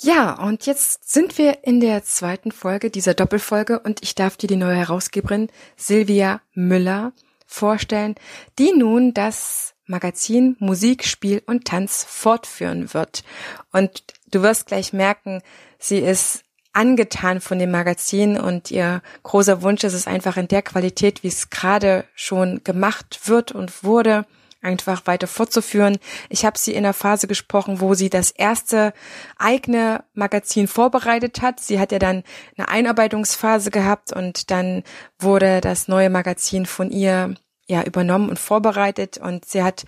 Ja, und jetzt sind wir in der zweiten Folge dieser Doppelfolge und ich darf dir die neue Herausgeberin Silvia Müller vorstellen, die nun das Magazin Musik, Spiel und Tanz fortführen wird. Und du wirst gleich merken, sie ist angetan von dem Magazin und ihr großer Wunsch ist es einfach in der Qualität, wie es gerade schon gemacht wird und wurde, einfach weiter fortzuführen. Ich habe sie in der Phase gesprochen, wo sie das erste eigene Magazin vorbereitet hat. Sie hat ja dann eine Einarbeitungsphase gehabt und dann wurde das neue Magazin von ihr ja übernommen und vorbereitet und sie hat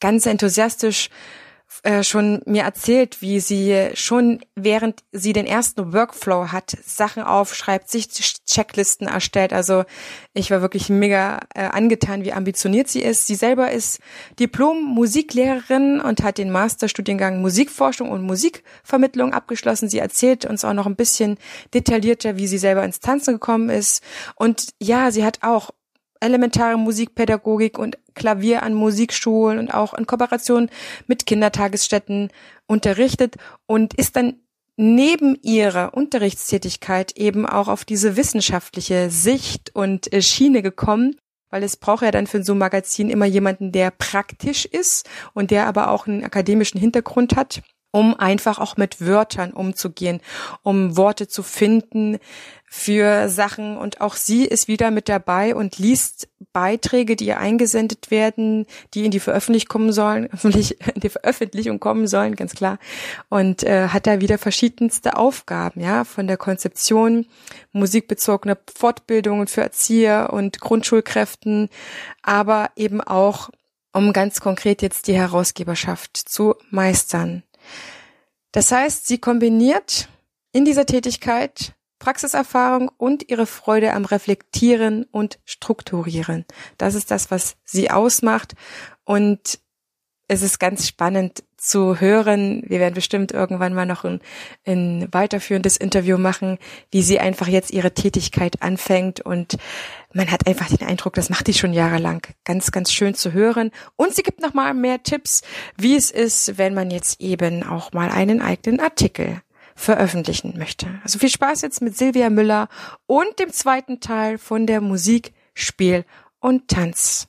ganz enthusiastisch äh, schon mir erzählt, wie sie schon während sie den ersten Workflow hat, Sachen aufschreibt, sich Checklisten erstellt. Also ich war wirklich mega äh, angetan, wie ambitioniert sie ist. Sie selber ist Diplom-Musiklehrerin und hat den Masterstudiengang Musikforschung und Musikvermittlung abgeschlossen. Sie erzählt uns auch noch ein bisschen detaillierter, wie sie selber ins Tanzen gekommen ist. Und ja, sie hat auch elementare Musikpädagogik und Klavier an Musikschulen und auch in Kooperation mit Kindertagesstätten unterrichtet und ist dann neben ihrer Unterrichtstätigkeit eben auch auf diese wissenschaftliche Sicht und äh, Schiene gekommen, weil es braucht ja dann für so ein Magazin immer jemanden, der praktisch ist und der aber auch einen akademischen Hintergrund hat um einfach auch mit Wörtern umzugehen, um Worte zu finden für Sachen. Und auch sie ist wieder mit dabei und liest Beiträge, die ihr eingesendet werden, die in die Veröffentlichung kommen sollen, in die Veröffentlichung kommen sollen, ganz klar. Und äh, hat da wieder verschiedenste Aufgaben, ja, von der Konzeption musikbezogener Fortbildungen für Erzieher und Grundschulkräften, aber eben auch um ganz konkret jetzt die Herausgeberschaft zu meistern. Das heißt, sie kombiniert in dieser Tätigkeit Praxiserfahrung und ihre Freude am Reflektieren und Strukturieren. Das ist das, was sie ausmacht. Und es ist ganz spannend zu hören. Wir werden bestimmt irgendwann mal noch ein, ein weiterführendes Interview machen, wie sie einfach jetzt ihre Tätigkeit anfängt und man hat einfach den Eindruck, das macht die schon jahrelang. Ganz, ganz schön zu hören. Und sie gibt noch mal mehr Tipps, wie es ist, wenn man jetzt eben auch mal einen eigenen Artikel veröffentlichen möchte. Also viel Spaß jetzt mit Silvia Müller und dem zweiten Teil von der Musik, Spiel und Tanz.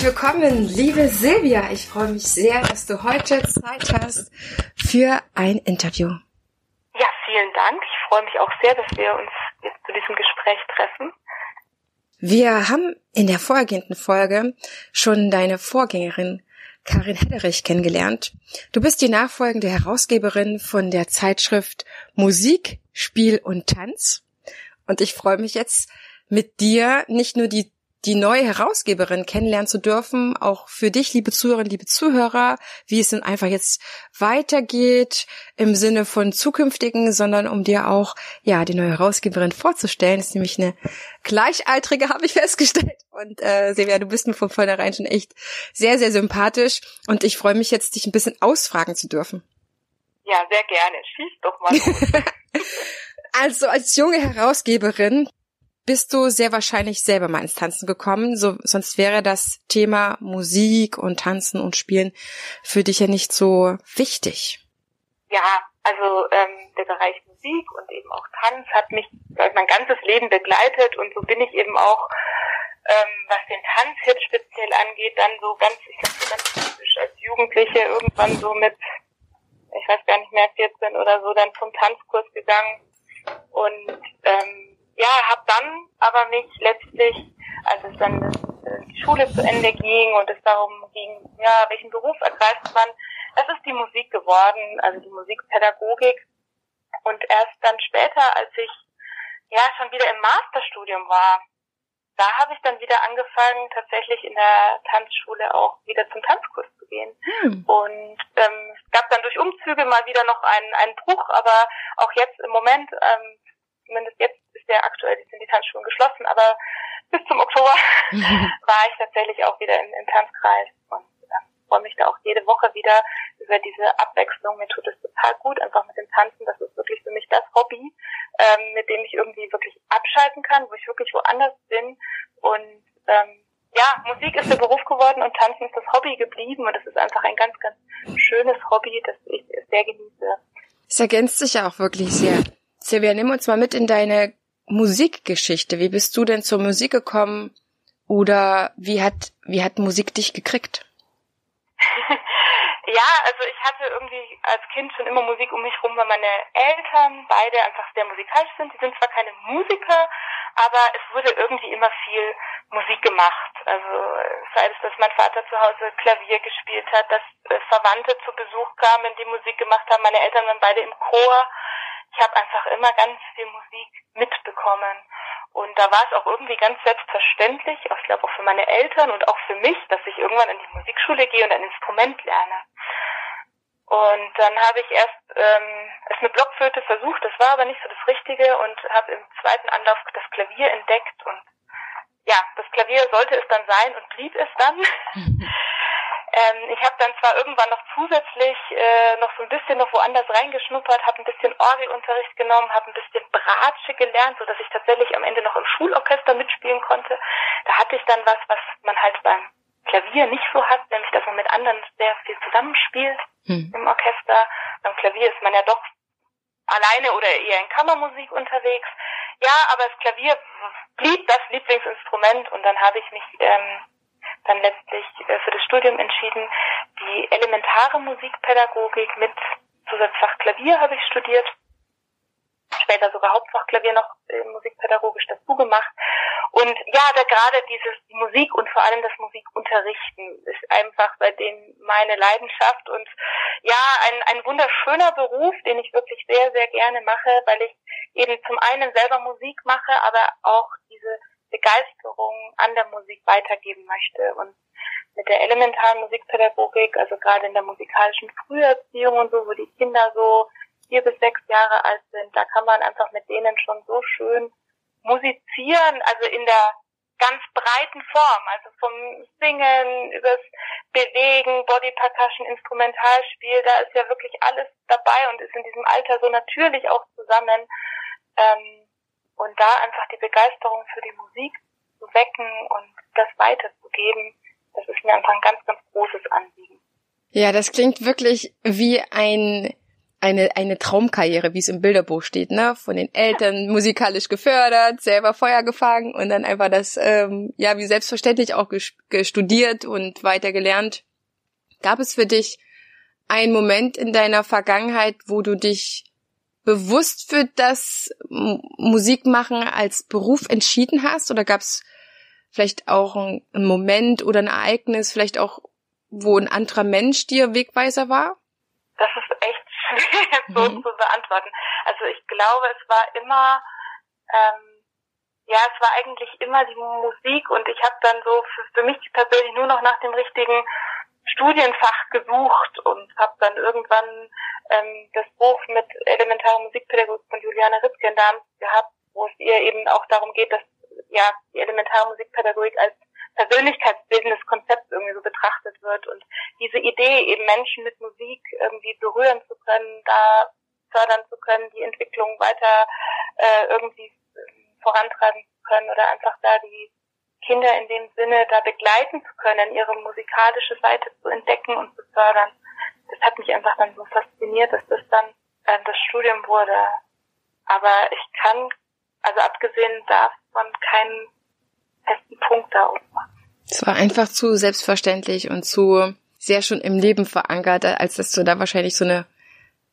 Herzlich willkommen, liebe Silvia. Ich freue mich sehr, dass du heute Zeit hast für ein Interview. Ja, vielen Dank. Ich freue mich auch sehr, dass wir uns jetzt zu diesem Gespräch treffen. Wir haben in der vorhergehenden Folge schon deine Vorgängerin Karin Hedderich kennengelernt. Du bist die nachfolgende Herausgeberin von der Zeitschrift Musik, Spiel und Tanz. Und ich freue mich jetzt mit dir nicht nur die die neue Herausgeberin kennenlernen zu dürfen, auch für dich, liebe Zuhörerinnen, liebe Zuhörer, wie es denn einfach jetzt weitergeht im Sinne von zukünftigen, sondern um dir auch, ja, die neue Herausgeberin vorzustellen. Das ist nämlich eine gleichaltrige, habe ich festgestellt. Und äh, Silvia, du bist mir von vornherein schon echt sehr, sehr sympathisch und ich freue mich jetzt, dich ein bisschen ausfragen zu dürfen. Ja, sehr gerne. Schieß doch mal. also als junge Herausgeberin bist du sehr wahrscheinlich selber mal ins Tanzen gekommen, so, sonst wäre das Thema Musik und Tanzen und Spielen für dich ja nicht so wichtig. Ja, also ähm, der Bereich Musik und eben auch Tanz hat mich mein ganzes Leben begleitet. Und so bin ich eben auch, ähm, was den Tanzhit speziell angeht, dann so ganz, ich glaube so ganz typisch als Jugendliche irgendwann so mit, ich weiß gar nicht mehr, 14 oder so, dann zum Tanzkurs gegangen. Und ähm, ja, habe dann aber mich letztlich, als es dann äh, die Schule zu Ende ging und es darum ging, ja, welchen Beruf ergreift man, das ist die Musik geworden, also die Musikpädagogik. Und erst dann später, als ich ja schon wieder im Masterstudium war, da habe ich dann wieder angefangen, tatsächlich in der Tanzschule auch wieder zum Tanzkurs zu gehen. Hm. Und ähm, es gab dann durch Ausflüge, mal wieder noch ein, ein Bruch, aber auch jetzt im Moment, ähm, zumindest jetzt ist der aktuell, sind die Tanzschulen geschlossen, aber bis zum Oktober war ich tatsächlich auch wieder im, im Tanzkreis und äh, freue mich da auch jede Woche wieder über diese Abwechslung. Mir tut es total gut, einfach mit dem Tanzen. Das ist wirklich für mich das Hobby, ähm, mit dem ich irgendwie wirklich abschalten kann, wo ich wirklich woanders bin und ähm, ja, Musik ist der Beruf geworden und Tanzen ist das Hobby geblieben und es ist einfach ein ganz, ganz schönes Hobby, das ich sehr genieße. Es ergänzt sich ja auch wirklich sehr. Silvia, nimm uns mal mit in deine Musikgeschichte. Wie bist du denn zur Musik gekommen? Oder wie hat, wie hat Musik dich gekriegt? ja, also ich hatte irgendwie als Kind schon immer Musik um mich rum, weil meine Eltern beide einfach sehr musikalisch sind. Die sind zwar keine Musiker, aber es wurde irgendwie immer viel Musik gemacht. Also sei es, dass mein Vater zu Hause Klavier gespielt hat, dass äh, Verwandte zu Besuch kamen, die Musik gemacht haben. Meine Eltern waren beide im Chor. Ich habe einfach immer ganz viel Musik mitbekommen. Und da war es auch irgendwie ganz selbstverständlich, ich glaube auch für meine Eltern und auch für mich, dass ich irgendwann in die Musikschule gehe und ein Instrument lerne. Und dann habe ich erst ähm, es mit Blockflöte versucht, das war aber nicht so das Richtige und habe im zweiten Anlauf das Klavier entdeckt und ja, das Klavier sollte es dann sein und blieb es dann. ähm, ich habe dann zwar irgendwann noch zusätzlich äh, noch so ein bisschen noch woanders reingeschnuppert, habe ein bisschen Orgelunterricht genommen, habe ein bisschen Bratsche gelernt, so dass ich tatsächlich am Ende noch im Schulorchester mitspielen konnte. Da hatte ich dann was, was man halt beim Klavier nicht so hat, nämlich dass man mit anderen sehr viel zusammenspielt hm. im Orchester. Beim Klavier ist man ja doch alleine oder eher in Kammermusik unterwegs. Ja, aber das Klavier blieb das Lieblingsinstrument und dann habe ich mich ähm, dann letztlich äh, für das Studium entschieden. Die elementare Musikpädagogik mit Zusatzfach Klavier habe ich studiert später sogar Hauptfachklavier noch äh, musikpädagogisch dazu gemacht. Und ja, da gerade dieses die Musik und vor allem das Musikunterrichten ist einfach seitdem meine Leidenschaft und ja, ein, ein wunderschöner Beruf, den ich wirklich sehr, sehr gerne mache, weil ich eben zum einen selber Musik mache, aber auch diese Begeisterung an der Musik weitergeben möchte und mit der elementaren Musikpädagogik, also gerade in der musikalischen Früherziehung und so, wo die Kinder so vier bis sechs Jahre alt sind, da kann man einfach mit denen schon so schön musizieren, also in der ganz breiten Form, also vom Singen übers Bewegen, Body Percussion, Instrumentalspiel, da ist ja wirklich alles dabei und ist in diesem Alter so natürlich auch zusammen. Ähm, und da einfach die Begeisterung für die Musik zu wecken und das weiterzugeben, das ist mir einfach ein ganz, ganz großes Anliegen. Ja, das klingt wirklich wie ein eine, eine Traumkarriere, wie es im Bilderbuch steht, ne? Von den Eltern musikalisch gefördert, selber Feuer gefangen und dann einfach das, ähm, ja, wie selbstverständlich auch studiert und weiter gelernt. Gab es für dich einen Moment in deiner Vergangenheit, wo du dich bewusst für das Musikmachen als Beruf entschieden hast? Oder gab es vielleicht auch einen Moment oder ein Ereignis, vielleicht auch, wo ein anderer Mensch dir Wegweiser war? Das ist echt so mhm. zu beantworten. Also ich glaube, es war immer, ähm, ja, es war eigentlich immer die Musik und ich habe dann so für, für mich persönlich nur noch nach dem richtigen Studienfach gesucht und habe dann irgendwann ähm, das Buch mit elementarer Musikpädagogik von Juliane Ritzke in Darmstadt gehabt, wo es ihr eben auch darum geht, dass ja die elementare Musikpädagogik als persönlichkeitsbildendes Konzept irgendwie so betrachtet wird und diese Idee, eben Menschen mit Musik irgendwie berühren zu können, da fördern zu können, die Entwicklung weiter äh, irgendwie vorantreiben zu können oder einfach da die Kinder in dem Sinne da begleiten zu können, ihre musikalische Seite zu entdecken und zu fördern. Das hat mich einfach dann so fasziniert, dass das dann äh, das Studium wurde. Aber ich kann, also abgesehen davon, keinen festen Punkt da ausmachen. Es war einfach zu selbstverständlich und zu sehr schon im Leben verankert, als dass du da wahrscheinlich so eine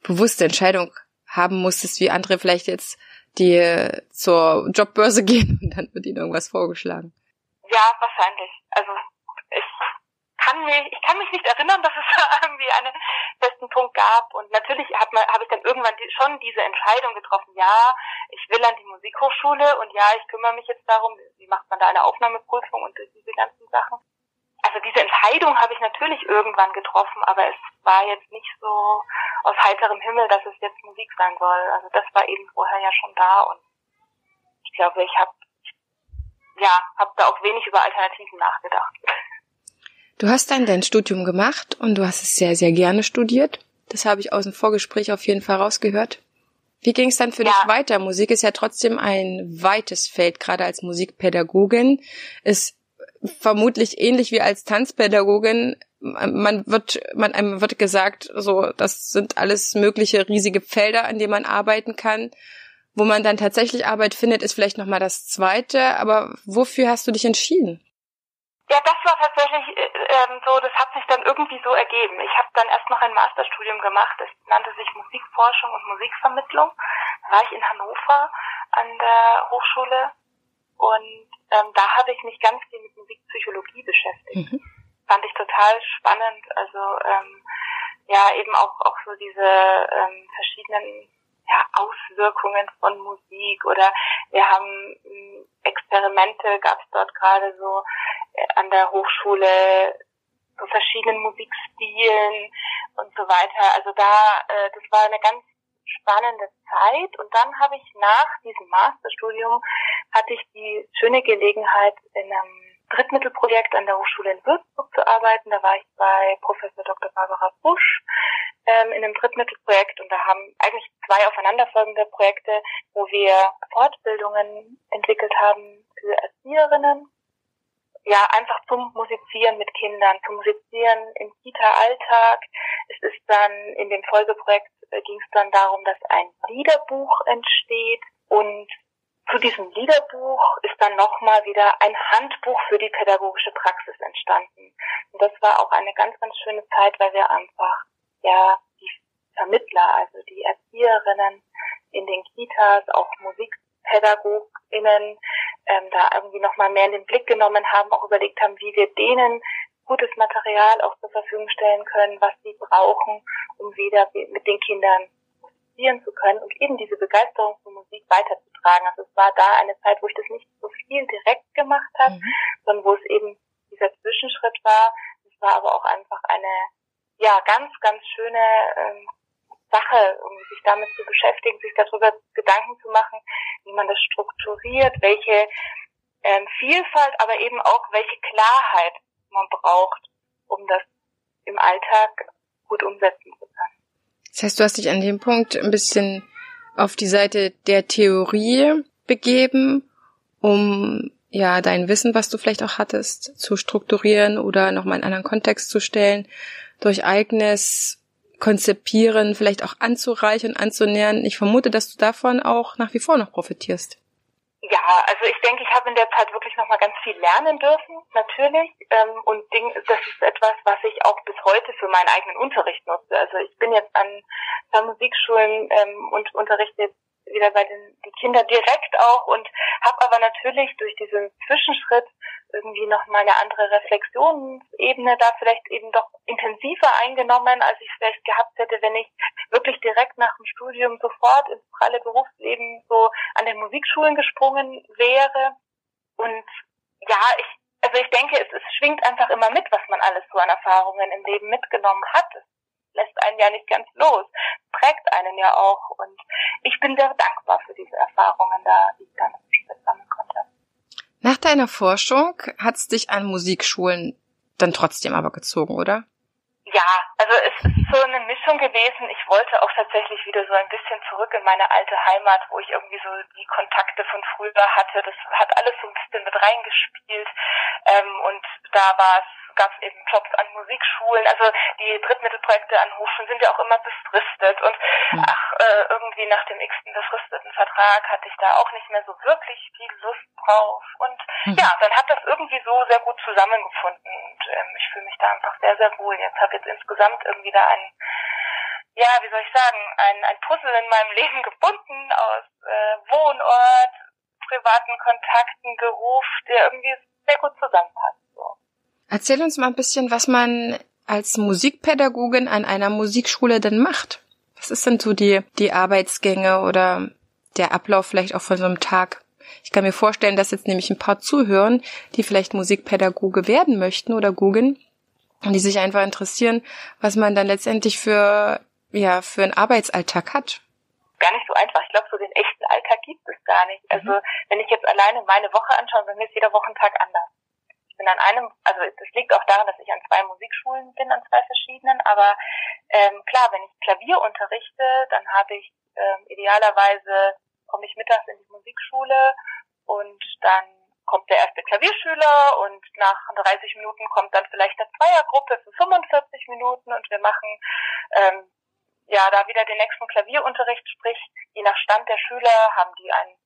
bewusste Entscheidung haben musstest, wie andere vielleicht jetzt, die zur Jobbörse gehen und dann wird ihnen irgendwas vorgeschlagen. Ja, wahrscheinlich. Also ich kann mich, ich kann mich nicht erinnern, dass es irgendwie einen festen Punkt gab. Und natürlich habe ich dann irgendwann die, schon diese Entscheidung getroffen, ja, ich will an die Musikhochschule und ja, ich kümmere mich jetzt darum, wie macht man da eine Aufnahmeprüfung und diese ganzen Sachen. Also diese Entscheidung habe ich natürlich irgendwann getroffen, aber es war jetzt nicht so, aus heiterem Himmel, dass es jetzt Musik sein soll. Also das war eben vorher ja schon da und ich glaube, ich habe ja, habe da auch wenig über Alternativen nachgedacht. Du hast dann dein Studium gemacht und du hast es sehr, sehr gerne studiert. Das habe ich aus dem Vorgespräch auf jeden Fall rausgehört. Wie ging es dann für ja. dich weiter? Musik ist ja trotzdem ein weites Feld, gerade als Musikpädagogin. Ist vermutlich ähnlich wie als Tanzpädagogin. Man wird, man einem wird gesagt, so, das sind alles mögliche riesige Felder, an denen man arbeiten kann. Wo man dann tatsächlich Arbeit findet, ist vielleicht nochmal das zweite. Aber wofür hast du dich entschieden? Ja, das war tatsächlich äh, ähm, so, das hat sich dann irgendwie so ergeben. Ich habe dann erst noch ein Masterstudium gemacht, das nannte sich Musikforschung und Musikvermittlung. Da war ich in Hannover an der Hochschule und ähm, da habe ich mich ganz viel mit Musikpsychologie beschäftigt. Mhm. Fand ich total spannend. Also ähm, ja, eben auch auch so diese ähm, verschiedenen ja, Auswirkungen von Musik oder wir haben ähm, Experimente, gab es dort gerade so äh, an der Hochschule so verschiedenen Musikstilen und so weiter. Also da, äh, das war eine ganz spannende Zeit und dann habe ich nach diesem Masterstudium hatte ich die schöne Gelegenheit in einem Drittmittelprojekt an der Hochschule in Würzburg zu arbeiten. Da war ich bei Professor Dr. Barbara Busch ähm, in einem Drittmittelprojekt und da haben eigentlich zwei aufeinanderfolgende Projekte, wo wir Fortbildungen entwickelt haben für Erzieherinnen. Ja, einfach zum Musizieren mit Kindern, zum Musizieren im Kita-Alltag. Es ist dann in dem Folgeprojekt äh, ging es dann darum, dass ein Liederbuch entsteht und zu diesem Liederbuch ist dann nochmal wieder ein Handbuch für die pädagogische Praxis entstanden. Und das war auch eine ganz, ganz schöne Zeit, weil wir einfach ja die Vermittler, also die Erzieherinnen in den Kitas, auch MusikpädagogInnen, ähm, da irgendwie nochmal mehr in den Blick genommen haben, auch überlegt haben, wie wir denen gutes Material auch zur Verfügung stellen können, was sie brauchen, um wieder mit den Kindern musizieren zu können und eben diese Begeisterung für Musik weiterzutragen. Also es war da eine Zeit, wo ich das nicht so viel direkt gemacht habe, mhm. sondern wo es eben dieser Zwischenschritt war. Es war aber auch einfach eine ja ganz, ganz schöne ähm, Sache, um sich damit zu beschäftigen, sich darüber Gedanken zu machen, wie man das strukturiert, welche ähm, Vielfalt, aber eben auch welche Klarheit man braucht, um das im Alltag gut umsetzen zu können. Das heißt, du hast dich an dem Punkt ein bisschen auf die Seite der Theorie begeben, um ja dein Wissen, was du vielleicht auch hattest, zu strukturieren oder nochmal in einen anderen Kontext zu stellen durch eigenes Konzipieren vielleicht auch anzureichern, anzunähern. Ich vermute, dass du davon auch nach wie vor noch profitierst. Ja, also ich denke, ich habe in der Zeit wirklich noch mal ganz viel lernen dürfen, natürlich. Ähm, und Ding, das ist etwas, was ich auch bis heute für meinen eigenen Unterricht nutze. Also ich bin jetzt an, an Musikschulen ähm, und unterrichte wieder bei den die Kinder direkt auch und habe aber natürlich durch diesen Zwischenschritt irgendwie noch mal eine andere Reflexionsebene da vielleicht eben doch intensiver eingenommen, als ich vielleicht gehabt hätte, wenn ich wirklich direkt nach dem Studium sofort ins pralle Berufsleben so an den Musikschulen gesprungen wäre. Und ja, ich also ich denke, es, es schwingt einfach immer mit, was man alles so an Erfahrungen im Leben mitgenommen hat. Es lässt einen ja nicht ganz los, prägt einen ja auch. Und ich bin sehr dankbar für diese Erfahrungen da, die ich dann sammeln konnte. Nach deiner Forschung hat es dich an Musikschulen dann trotzdem aber gezogen, oder? Ja, also es ist so eine Mischung gewesen. Ich wollte auch tatsächlich wieder so ein bisschen zurück in meine alte Heimat, wo ich irgendwie so die Kontakte von früher hatte. Das hat alles so ein bisschen mit reingespielt. Ähm, und da war es gab es eben Jobs an Musikschulen. Also die Drittmittelprojekte an Hochschulen sind ja auch immer befristet. Und mhm. ach, äh, irgendwie nach dem x-ten befristeten Vertrag hatte ich da auch nicht mehr so wirklich viel Lust drauf. Und mhm. ja, dann hat das irgendwie so sehr gut zusammengefunden. Und ähm, ich fühle mich da einfach sehr, sehr wohl. Jetzt habe jetzt insgesamt irgendwie da ein ja, wie soll ich sagen, ein, ein Puzzle in meinem Leben gefunden aus äh, Wohnort, privaten Kontakten, Beruf, der irgendwie sehr gut zusammenpasst. Erzähl uns mal ein bisschen, was man als Musikpädagogin an einer Musikschule denn macht. Was ist denn so die, die Arbeitsgänge oder der Ablauf vielleicht auch von so einem Tag? Ich kann mir vorstellen, dass jetzt nämlich ein paar zuhören, die vielleicht Musikpädagoge werden möchten oder googeln und die sich einfach interessieren, was man dann letztendlich für ja für einen Arbeitsalltag hat? Gar nicht so einfach. Ich glaube, so den echten Alltag gibt es gar nicht. Mhm. Also wenn ich jetzt alleine meine Woche anschaue, bei mir ist jeder Wochentag anders. Bin an einem, also das liegt auch daran, dass ich an zwei Musikschulen bin, an zwei verschiedenen, aber ähm, klar, wenn ich Klavier unterrichte, dann habe ich ähm, idealerweise komme ich mittags in die Musikschule und dann kommt der erste Klavierschüler und nach 30 Minuten kommt dann vielleicht eine Zweiergruppe für 45 Minuten und wir machen ähm, ja da wieder den nächsten Klavierunterricht, sprich je nach Stand der Schüler haben die ein,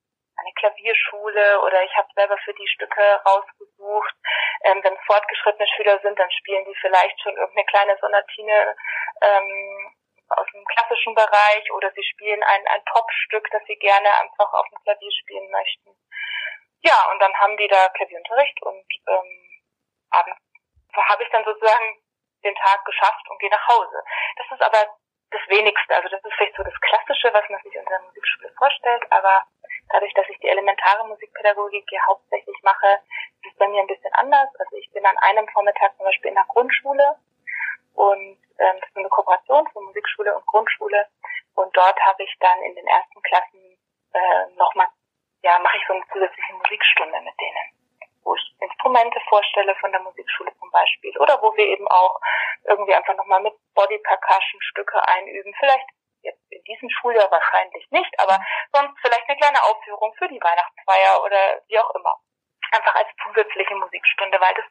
eine Klavierschule oder ich habe selber für die Stücke rausgesucht. Ähm, wenn fortgeschrittene Schüler sind, dann spielen die vielleicht schon irgendeine kleine Sonatine ähm, aus dem klassischen Bereich oder sie spielen ein, ein Popstück, das sie gerne einfach auf dem Klavier spielen möchten. Ja, und dann haben die da Klavierunterricht und ähm, abends habe ich dann sozusagen den Tag geschafft und gehe nach Hause. Das ist aber das Wenigste. Also das ist vielleicht so das Klassische, was man sich unter der Musikschule vorstellt, aber dadurch, dass ich die elementare Musikpädagogik hier hauptsächlich mache, ist es bei mir ein bisschen anders. Also ich bin an einem Vormittag zum Beispiel in der Grundschule und ähm, das ist eine Kooperation von Musikschule und Grundschule. Und dort habe ich dann in den ersten Klassen äh, nochmal, ja, mache ich so eine zusätzliche Musikstunde mit denen, wo ich Instrumente vorstelle von der Musikschule zum Beispiel oder wo wir eben auch irgendwie einfach nochmal mit Body Percussion Stücke einüben. Vielleicht jetzt in diesem Schuljahr wahrscheinlich nicht, aber sonst vielleicht eine kleine Aufführung für die Weihnachtsfeier oder wie auch immer. Einfach als zusätzliche Musikstunde, weil das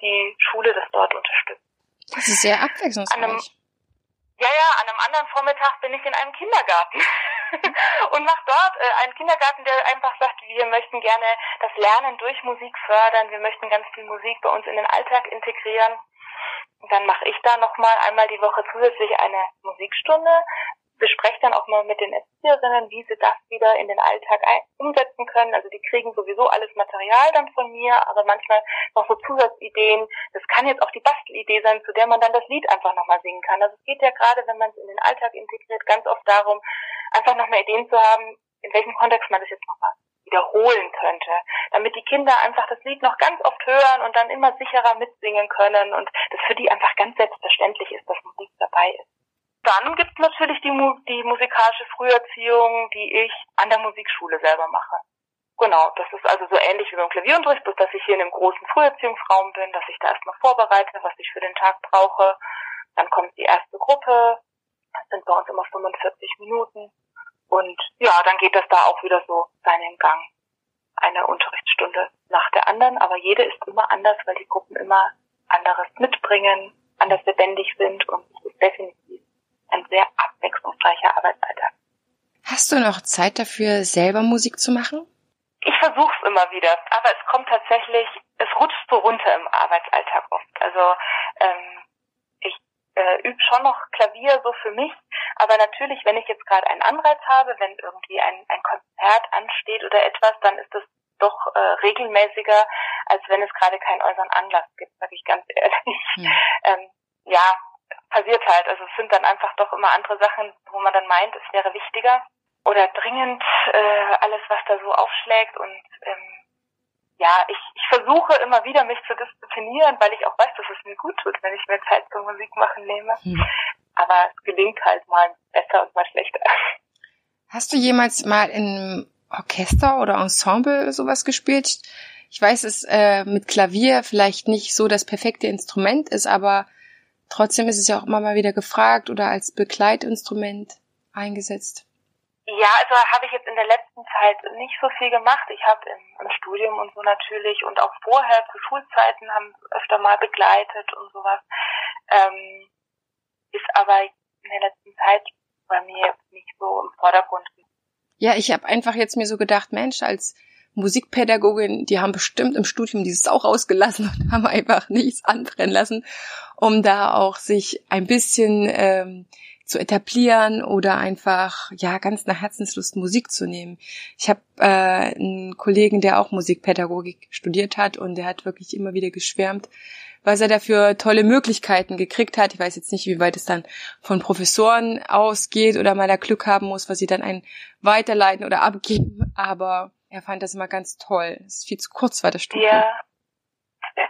die Schule das dort unterstützt. Das ist sehr abwechslungsreich. Ja, ja, an einem anderen Vormittag bin ich in einem Kindergarten und mache dort äh, einen Kindergarten, der einfach sagt, wir möchten gerne das Lernen durch Musik fördern, wir möchten ganz viel Musik bei uns in den Alltag integrieren. Und dann mache ich da nochmal einmal die Woche zusätzlich eine Musikstunde, bespreche dann auch mal mit den Erzieherinnen, wie sie das wieder in den Alltag umsetzen können. Also die kriegen sowieso alles Material dann von mir, aber manchmal noch so Zusatzideen. Das kann jetzt auch die Bastelidee sein, zu der man dann das Lied einfach nochmal singen kann. Also es geht ja gerade, wenn man es in den Alltag integriert, ganz oft darum, einfach nochmal Ideen zu haben, in welchem Kontext man das jetzt nochmal wiederholen könnte, damit die Kinder einfach das Lied noch ganz oft hören und dann immer sicherer mitsingen können und für die einfach ganz selbstverständlich ist, dass Musik dabei ist. Dann gibt es natürlich die, die musikalische Früherziehung, die ich an der Musikschule selber mache. Genau, das ist also so ähnlich wie beim Klavierunterricht, bloß dass ich hier in einem großen Früherziehungsraum bin, dass ich da erstmal vorbereite, was ich für den Tag brauche. Dann kommt die erste Gruppe, das sind bei uns immer 45 Minuten. Und ja, dann geht das da auch wieder so seinen Gang. Eine Unterrichtsstunde nach der anderen, aber jede ist immer anders, weil die Gruppen immer anderes mitbringen, anders lebendig sind und es ist definitiv ein sehr abwechslungsreicher Arbeitsalltag. Hast du noch Zeit dafür, selber Musik zu machen? Ich versuche es immer wieder, aber es kommt tatsächlich, es rutscht so runter im Arbeitsalltag oft. Also ähm, ich äh, übe schon noch Klavier so für mich, aber natürlich, wenn ich jetzt gerade einen Anreiz habe, wenn irgendwie ein, ein Konzert ansteht oder etwas, dann ist das doch äh, regelmäßiger, als wenn es gerade keinen äußeren Anlass gibt, sage ich ganz ehrlich. Hm. Ähm, ja, passiert halt. Also es sind dann einfach doch immer andere Sachen, wo man dann meint, es wäre wichtiger oder dringend äh, alles, was da so aufschlägt und ähm, ja, ich, ich versuche immer wieder mich zu disziplinieren, weil ich auch weiß, dass es mir gut tut, wenn ich mir Zeit zum Musik machen nehme. Hm. Aber es gelingt halt mal besser und mal schlechter. Hast du jemals mal in Orchester oder Ensemble sowas gespielt? Ich weiß, es äh, mit Klavier vielleicht nicht so das perfekte Instrument ist, aber Trotzdem ist es ja auch immer mal wieder gefragt oder als Begleitinstrument eingesetzt. Ja, also habe ich jetzt in der letzten Zeit nicht so viel gemacht. Ich habe im, im, Studium und so natürlich und auch vorher zu Schulzeiten haben öfter mal begleitet und sowas. Ähm, ist aber in der letzten Zeit bei mir nicht so im Vordergrund. Ja, ich habe einfach jetzt mir so gedacht, Mensch, als Musikpädagogin, die haben bestimmt im Studium dieses auch ausgelassen und haben einfach nichts anbrennen lassen, um da auch sich ein bisschen ähm, zu etablieren oder einfach ja ganz nach Herzenslust Musik zu nehmen. Ich habe äh, einen Kollegen, der auch Musikpädagogik studiert hat und der hat wirklich immer wieder geschwärmt, was er dafür tolle Möglichkeiten gekriegt hat. Ich weiß jetzt nicht, wie weit es dann von Professoren ausgeht oder mal da Glück haben muss, was sie dann einen weiterleiten oder abgeben, aber er fand das immer ganz toll. Es ist viel zu kurz war das Studium. Ja.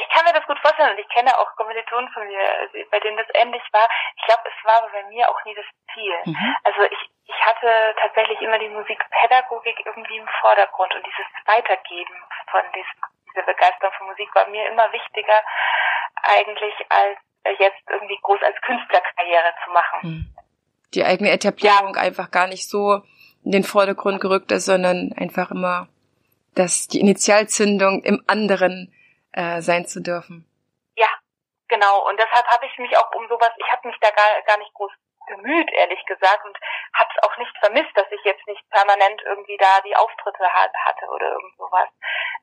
ich kann mir das gut vorstellen und ich kenne auch Kommilitonen von mir, also bei denen das ähnlich war. Ich glaube, es war aber bei mir auch nie das Ziel. Mhm. Also ich, ich hatte tatsächlich immer die Musikpädagogik irgendwie im Vordergrund und dieses Weitergeben von diesem, dieser Begeisterung für Musik war mir immer wichtiger eigentlich als jetzt irgendwie groß als Künstlerkarriere zu machen. Mhm. Die eigene Etablierung ja. einfach gar nicht so in den Vordergrund gerückt ist, sondern einfach immer, dass die Initialzündung im anderen äh, sein zu dürfen. Ja, genau. Und deshalb habe ich mich auch um sowas, ich habe mich da gar, gar nicht groß bemüht, ehrlich gesagt, und habe es auch nicht vermisst, dass ich jetzt nicht permanent irgendwie da die Auftritte hat, hatte oder irgend sowas.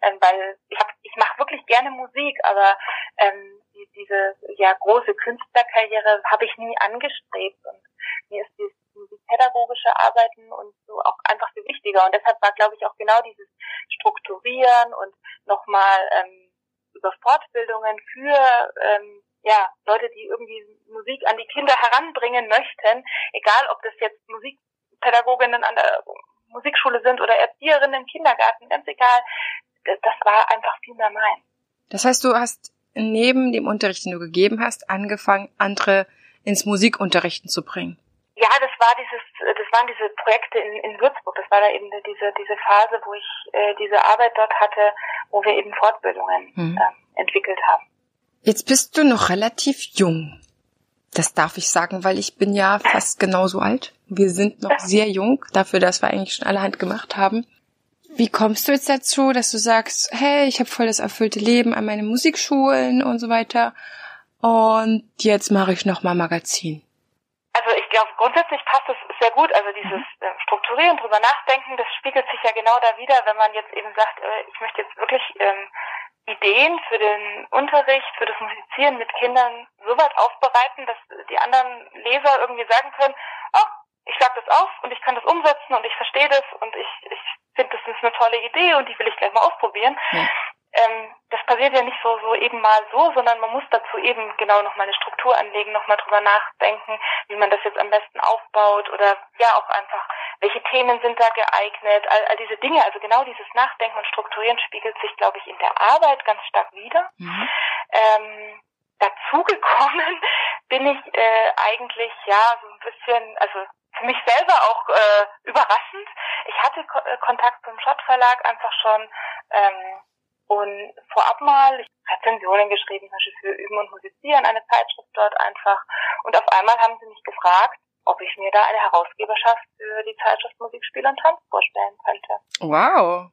Ähm, weil ich, hab, ich mache wirklich gerne Musik, aber ähm, die, diese ja große Künstlerkarriere habe ich nie angestrebt und mir ist dieses musikpädagogische Arbeiten und so auch einfach viel wichtiger. Und deshalb war, glaube ich, auch genau dieses Strukturieren und nochmal ähm, über Fortbildungen für ähm, ja, Leute, die irgendwie Musik an die Kinder heranbringen möchten, egal ob das jetzt Musikpädagoginnen an der Musikschule sind oder Erzieherinnen im Kindergarten, ganz egal, das war einfach viel mehr mein. Das heißt, du hast neben dem Unterricht, den du gegeben hast, angefangen, andere ins Musikunterrichten zu bringen. Ja, das war dieses, das waren diese Projekte in, in Würzburg. Das war da eben diese diese Phase, wo ich äh, diese Arbeit dort hatte, wo wir eben Fortbildungen mhm. äh, entwickelt haben. Jetzt bist du noch relativ jung. Das darf ich sagen, weil ich bin ja fast genauso alt. Wir sind noch sehr jung, dafür, dass wir eigentlich schon allerhand gemacht haben. Wie kommst du jetzt dazu, dass du sagst, hey, ich habe voll das erfüllte Leben an meinen Musikschulen und so weiter und jetzt mache ich noch mal Magazin? Also ich glaube, grundsätzlich passt es sehr gut. Also dieses mhm. äh, Strukturieren, drüber nachdenken, das spiegelt sich ja genau da wieder, wenn man jetzt eben sagt, äh, ich möchte jetzt wirklich ähm, Ideen für den Unterricht, für das Musizieren mit Kindern so weit aufbereiten, dass die anderen Leser irgendwie sagen können, oh, ich schlag das auf und ich kann das umsetzen und ich verstehe das und ich, ich finde, das ist eine tolle Idee und die will ich gleich mal ausprobieren. Ja ähm, das passiert ja nicht so, so eben mal so, sondern man muss dazu eben genau nochmal eine Struktur anlegen, nochmal drüber nachdenken, wie man das jetzt am besten aufbaut oder ja auch einfach, welche Themen sind da geeignet, all, all diese Dinge, also genau dieses Nachdenken und Strukturieren spiegelt sich, glaube ich, in der Arbeit ganz stark wieder. Mhm. Ähm, dazugekommen bin ich äh, eigentlich ja so ein bisschen, also für mich selber auch äh, überraschend. Ich hatte Ko äh, Kontakt zum Schott Verlag einfach schon ähm, und vorab mal ich Rezensionen geschrieben, zum Beispiel für Üben und Musizieren, eine Zeitschrift dort einfach. Und auf einmal haben sie mich gefragt, ob ich mir da eine Herausgeberschaft für die Zeitschrift Musikspiel und Tanz vorstellen könnte. Wow.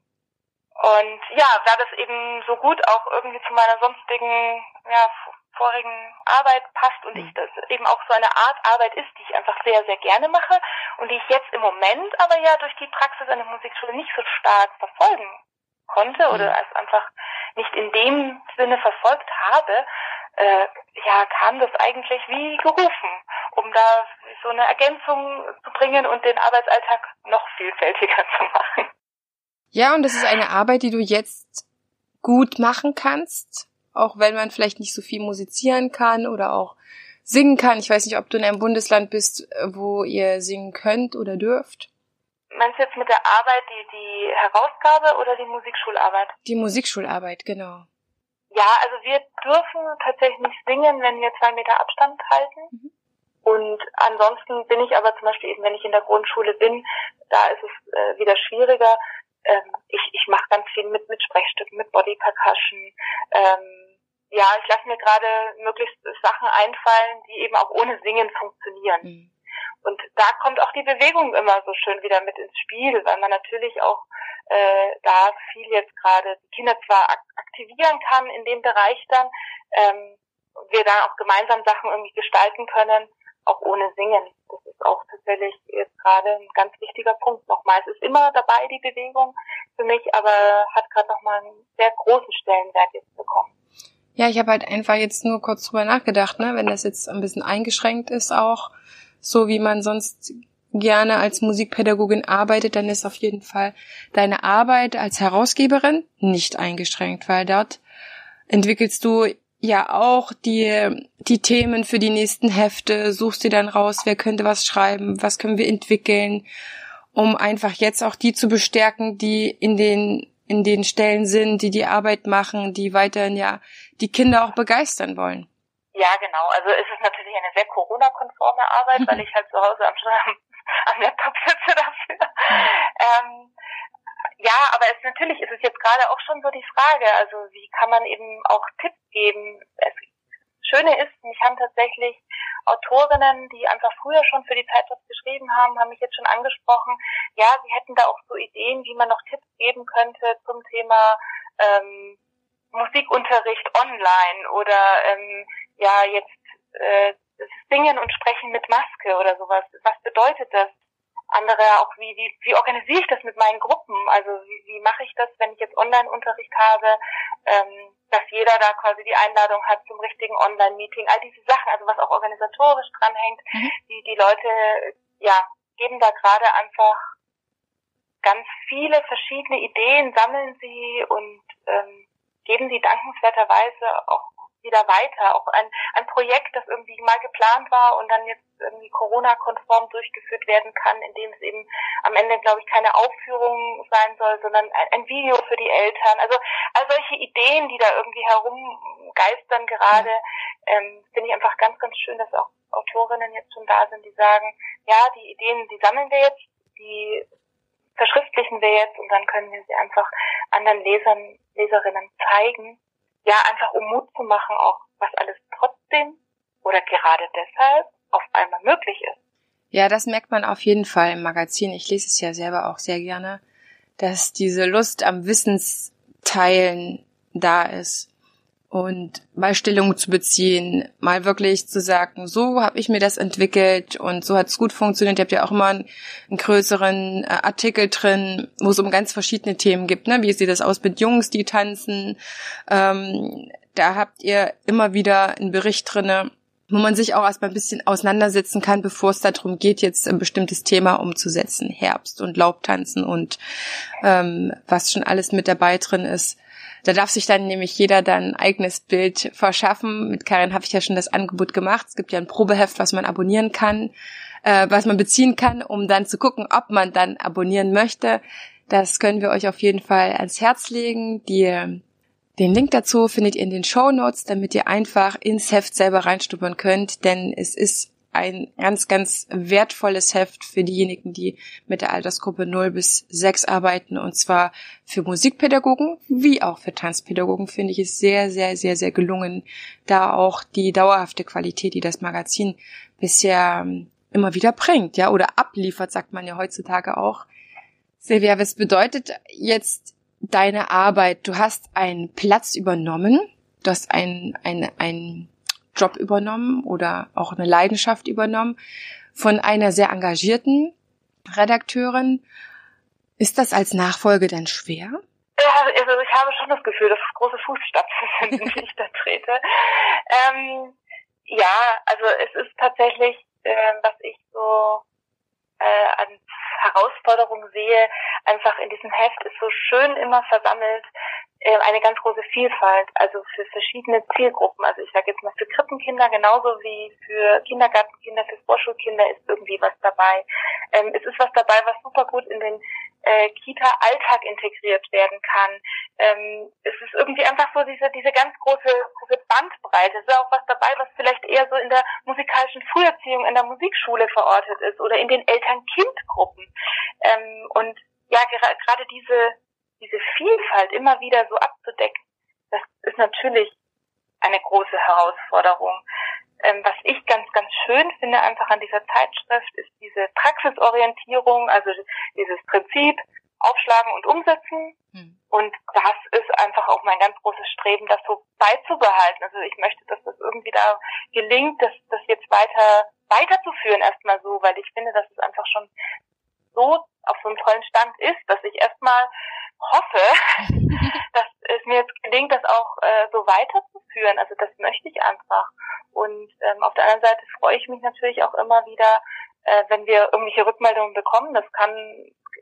Und ja, da das eben so gut auch irgendwie zu meiner sonstigen, ja, vorigen Arbeit passt und ich das eben auch so eine Art Arbeit ist, die ich einfach sehr, sehr gerne mache und die ich jetzt im Moment aber ja durch die Praxis an der Musikschule nicht so stark verfolgen konnte oder mhm. es einfach nicht in dem Sinne verfolgt habe, äh, ja, kam das eigentlich wie gerufen, um da so eine Ergänzung zu bringen und den Arbeitsalltag noch vielfältiger zu machen. Ja, und das ist eine Arbeit, die du jetzt gut machen kannst, auch wenn man vielleicht nicht so viel musizieren kann oder auch singen kann. Ich weiß nicht, ob du in einem Bundesland bist, wo ihr singen könnt oder dürft. Meinst du jetzt mit der Arbeit die, die Herausgabe oder die Musikschularbeit? Die Musikschularbeit, genau. Ja, also wir dürfen tatsächlich nicht singen, wenn wir zwei Meter Abstand halten. Mhm. Und ansonsten bin ich aber zum Beispiel eben, wenn ich in der Grundschule bin, da ist es äh, wieder schwieriger. Ähm, ich ich mache ganz viel mit, mit Sprechstücken, mit Body Percussion. Ähm, ja, ich lasse mir gerade möglichst Sachen einfallen, die eben auch ohne Singen funktionieren. Mhm. Und da kommt auch die Bewegung immer so schön wieder mit ins Spiel, weil man natürlich auch äh, da viel jetzt gerade die Kinder zwar ak aktivieren kann in dem Bereich dann, ähm, wir dann auch gemeinsam Sachen irgendwie gestalten können, auch ohne Singen. Das ist auch tatsächlich jetzt gerade ein ganz wichtiger Punkt nochmal. Es ist immer dabei, die Bewegung für mich, aber hat gerade nochmal einen sehr großen Stellenwert jetzt bekommen. Ja, ich habe halt einfach jetzt nur kurz drüber nachgedacht, ne, wenn das jetzt ein bisschen eingeschränkt ist auch, so wie man sonst gerne als Musikpädagogin arbeitet, dann ist auf jeden Fall deine Arbeit als Herausgeberin nicht eingeschränkt, weil dort entwickelst du ja auch die, die Themen für die nächsten Hefte, suchst dir dann raus, wer könnte was schreiben, was können wir entwickeln, um einfach jetzt auch die zu bestärken, die in den in den Stellen sind, die die Arbeit machen, die weiterhin ja die Kinder auch begeistern wollen. Ja, genau. Also es ist natürlich eine sehr Corona-konforme Arbeit, weil ich halt zu Hause am, am Laptop sitze dafür. Ähm, ja, aber es natürlich ist es jetzt gerade auch schon so die Frage, also wie kann man eben auch Tipps geben? Es, Schöne ist, mich haben tatsächlich Autorinnen, die einfach früher schon für die Zeitschrift geschrieben haben, haben mich jetzt schon angesprochen, ja, sie hätten da auch so Ideen, wie man noch Tipps geben könnte zum Thema ähm, Musikunterricht online oder ähm, ja jetzt äh, Singen und Sprechen mit Maske oder sowas. Was bedeutet das? Andere auch, wie, wie, wie organisiere ich das mit meinen Gruppen? Also wie, wie mache ich das, wenn ich jetzt Online-Unterricht habe, ähm, dass jeder da quasi die Einladung hat zum richtigen Online-Meeting, all diese Sachen, also was auch organisatorisch dranhängt, mhm. die, die Leute, ja, geben da gerade einfach ganz viele verschiedene Ideen, sammeln sie und ähm, geben sie dankenswerterweise auch wieder weiter. Auch ein, ein Projekt, das irgendwie mal geplant war und dann jetzt irgendwie Corona-konform durchgeführt werden kann, indem es eben am Ende, glaube ich, keine Aufführung sein soll, sondern ein, ein Video für die Eltern. Also all solche Ideen, die da irgendwie herumgeistern gerade, ähm, finde ich einfach ganz, ganz schön, dass auch Autorinnen jetzt schon da sind, die sagen, ja, die Ideen, die sammeln wir jetzt, die verschriftlichen wir jetzt und dann können wir sie einfach anderen Lesern, Leserinnen zeigen ja, einfach um Mut zu machen, auch was alles trotzdem oder gerade deshalb auf einmal möglich ist. Ja, das merkt man auf jeden Fall im Magazin. Ich lese es ja selber auch sehr gerne, dass diese Lust am Wissensteilen da ist und mal Stellung zu beziehen, mal wirklich zu sagen, so habe ich mir das entwickelt und so hat es gut funktioniert. Ihr habt ja auch immer einen, einen größeren äh, Artikel drin, wo es um ganz verschiedene Themen gibt. Ne? Wie sieht das aus mit Jungs, die tanzen? Ähm, da habt ihr immer wieder einen Bericht drinne, wo man sich auch erstmal ein bisschen auseinandersetzen kann, bevor es darum geht, jetzt ein bestimmtes Thema umzusetzen. Herbst und Laubtanzen und ähm, was schon alles mit dabei drin ist. Da darf sich dann nämlich jeder dann ein eigenes Bild verschaffen. Mit Karin habe ich ja schon das Angebot gemacht. Es gibt ja ein Probeheft, was man abonnieren kann, äh, was man beziehen kann, um dann zu gucken, ob man dann abonnieren möchte. Das können wir euch auf jeden Fall ans Herz legen. Die, den Link dazu findet ihr in den Show Notes, damit ihr einfach ins Heft selber reinstuppern könnt, denn es ist ein ganz, ganz wertvolles Heft für diejenigen, die mit der Altersgruppe 0 bis 6 arbeiten. Und zwar für Musikpädagogen wie auch für Tanzpädagogen finde ich es sehr, sehr, sehr, sehr gelungen, da auch die dauerhafte Qualität, die das Magazin bisher ähm, immer wieder bringt, ja, oder abliefert, sagt man ja heutzutage auch. Silvia, was bedeutet jetzt deine Arbeit? Du hast einen Platz übernommen, du hast ein, ein, ein Job übernommen oder auch eine Leidenschaft übernommen von einer sehr engagierten Redakteurin. Ist das als Nachfolge denn schwer? Ja, also ich habe schon das Gefühl, dass große Fußstapfen sind, in die ich da trete. Ähm, ja, also es ist tatsächlich, äh, was ich so äh, an Herausforderungen sehe, einfach in diesem Heft ist so schön immer versammelt eine ganz große Vielfalt, also für verschiedene Zielgruppen. Also ich sage jetzt mal für Krippenkinder genauso wie für Kindergartenkinder, für Vorschulkinder ist irgendwie was dabei. Ähm, es ist was dabei, was super gut in den äh, Kita-Alltag integriert werden kann. Ähm, es ist irgendwie einfach so diese, diese ganz große, große Bandbreite. Es ist auch was dabei, was vielleicht eher so in der musikalischen Früherziehung in der Musikschule verortet ist oder in den Eltern-Kind-Gruppen. Ähm, und ja, gerade diese diese Vielfalt immer wieder so abzudecken, das ist natürlich eine große Herausforderung. Ähm, was ich ganz, ganz schön finde einfach an dieser Zeitschrift ist diese Praxisorientierung, also dieses Prinzip aufschlagen und umsetzen. Hm. Und das ist einfach auch mein ganz großes Streben, das so beizubehalten. Also ich möchte, dass das irgendwie da gelingt, das, das jetzt weiter weiterzuführen erstmal so, weil ich finde, dass es einfach schon so auf so einem tollen Stand ist, dass ich erstmal hoffe, dass es mir jetzt gelingt, das auch äh, so weiterzuführen. Also das möchte ich einfach. Und ähm, auf der anderen Seite freue ich mich natürlich auch immer wieder, äh, wenn wir irgendwelche Rückmeldungen bekommen. Das kann